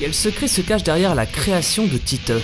Quel secret se cache derrière la création de Titeuf?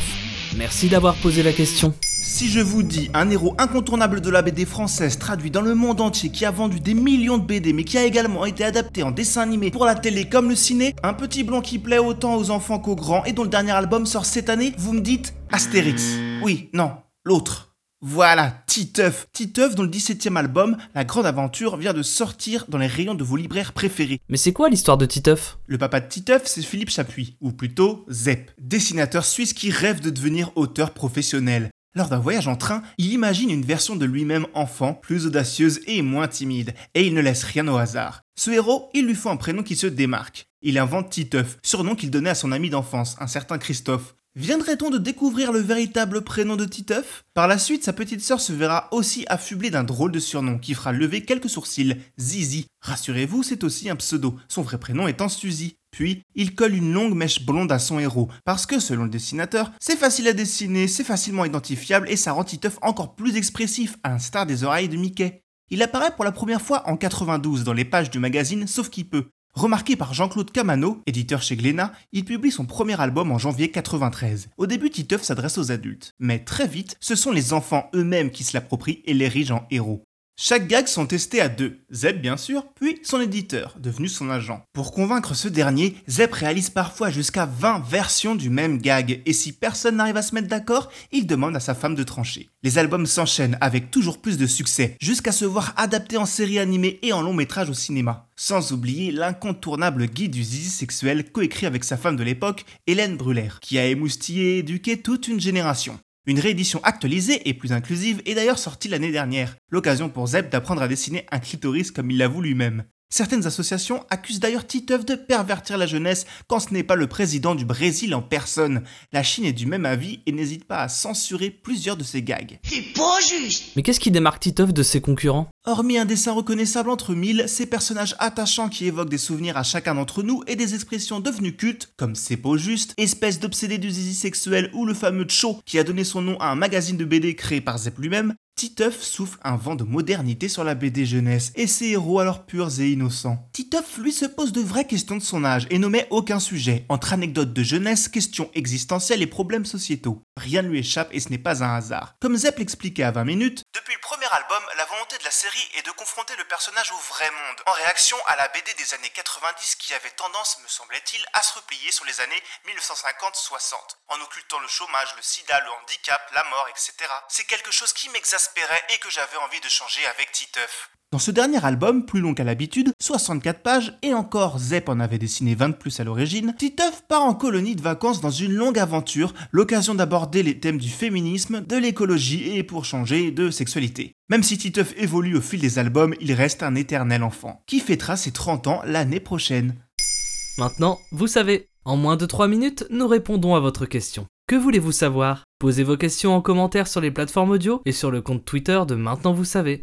Merci d'avoir posé la question. Si je vous dis un héros incontournable de la BD française traduit dans le monde entier qui a vendu des millions de BD mais qui a également été adapté en dessin animé pour la télé comme le ciné, un petit blond qui plaît autant aux enfants qu'aux grands et dont le dernier album sort cette année, vous me dites Astérix. Oui, non, l'autre. Voilà, Titeuf. Titeuf dont le 17ème album, La Grande Aventure, vient de sortir dans les rayons de vos libraires préférés. Mais c'est quoi l'histoire de Titeuf? Le papa de Titeuf, c'est Philippe Chapuis, ou plutôt Zep, dessinateur suisse qui rêve de devenir auteur professionnel. Lors d'un voyage en train, il imagine une version de lui-même enfant, plus audacieuse et moins timide, et il ne laisse rien au hasard. Ce héros, il lui faut un prénom qui se démarque. Il invente Titeuf, surnom qu'il donnait à son ami d'enfance, un certain Christophe. Viendrait-on de découvrir le véritable prénom de Titeuf? Par la suite, sa petite sœur se verra aussi affublée d'un drôle de surnom qui fera lever quelques sourcils, Zizi. Rassurez-vous, c'est aussi un pseudo, son vrai prénom étant Suzy. Puis, il colle une longue mèche blonde à son héros, parce que selon le dessinateur, c'est facile à dessiner, c'est facilement identifiable et ça rend Titeuf encore plus expressif, à l'instar des oreilles de Mickey. Il apparaît pour la première fois en 92 dans les pages du magazine Sauf qui peut, Remarqué par Jean-Claude Camano, éditeur chez Glénat, il publie son premier album en janvier 93. Au début, Titeuf s'adresse aux adultes, mais très vite, ce sont les enfants eux-mêmes qui se l'approprient et l'érigent en héros. Chaque gag sont testés à deux, Zeb bien sûr, puis son éditeur, devenu son agent. Pour convaincre ce dernier, Zeb réalise parfois jusqu'à 20 versions du même gag, et si personne n'arrive à se mettre d'accord, il demande à sa femme de trancher. Les albums s'enchaînent avec toujours plus de succès, jusqu'à se voir adaptés en série animée et en long métrage au cinéma. Sans oublier l'incontournable guide du zizi sexuel coécrit avec sa femme de l'époque, Hélène Brûler, qui a émoustillé et éduqué toute une génération. Une réédition actualisée et plus inclusive est d'ailleurs sortie l'année dernière, l'occasion pour Zeb d'apprendre à dessiner un clitoris comme il l'avoue lui-même. Certaines associations accusent d'ailleurs Titeuf de pervertir la jeunesse quand ce n'est pas le président du Brésil en personne. La Chine est du même avis et n'hésite pas à censurer plusieurs de ses gags. C'est pas juste Mais qu'est-ce qui démarque Titeuf de ses concurrents? Hormis un dessin reconnaissable entre mille, ces personnages attachants qui évoquent des souvenirs à chacun d'entre nous et des expressions devenues cultes, comme C'est pas juste, espèce d'obsédé du zizi sexuel ou le fameux Cho qui a donné son nom à un magazine de BD créé par Zep lui-même, Titeuf souffle un vent de modernité sur la BD jeunesse et ses héros alors purs et innocents. Titeuf, lui, se pose de vraies questions de son âge et n'omet aucun sujet, entre anecdotes de jeunesse, questions existentielles et problèmes sociétaux. Rien ne lui échappe et ce n'est pas un hasard. Comme Zep l'expliquait à 20 minutes, depuis le album, la volonté de la série est de confronter le personnage au vrai monde, en réaction à la BD des années 90 qui avait tendance, me semblait-il, à se replier sur les années 1950-60, en occultant le chômage, le sida, le handicap, la mort, etc. C'est quelque chose qui m'exaspérait et que j'avais envie de changer avec Titeuf. Dans ce dernier album, plus long qu'à l'habitude, 64 pages, et encore Zep en avait dessiné 20 de plus à l'origine, Titeuf part en colonie de vacances dans une longue aventure, l'occasion d'aborder les thèmes du féminisme, de l'écologie et pour changer, de sexualité. Même si Titeuf évolue au fil des albums, il reste un éternel enfant, qui fêtera ses 30 ans l'année prochaine. Maintenant, vous savez, en moins de 3 minutes, nous répondons à votre question. Que voulez-vous savoir? Posez vos questions en commentaire sur les plateformes audio et sur le compte Twitter de Maintenant vous savez.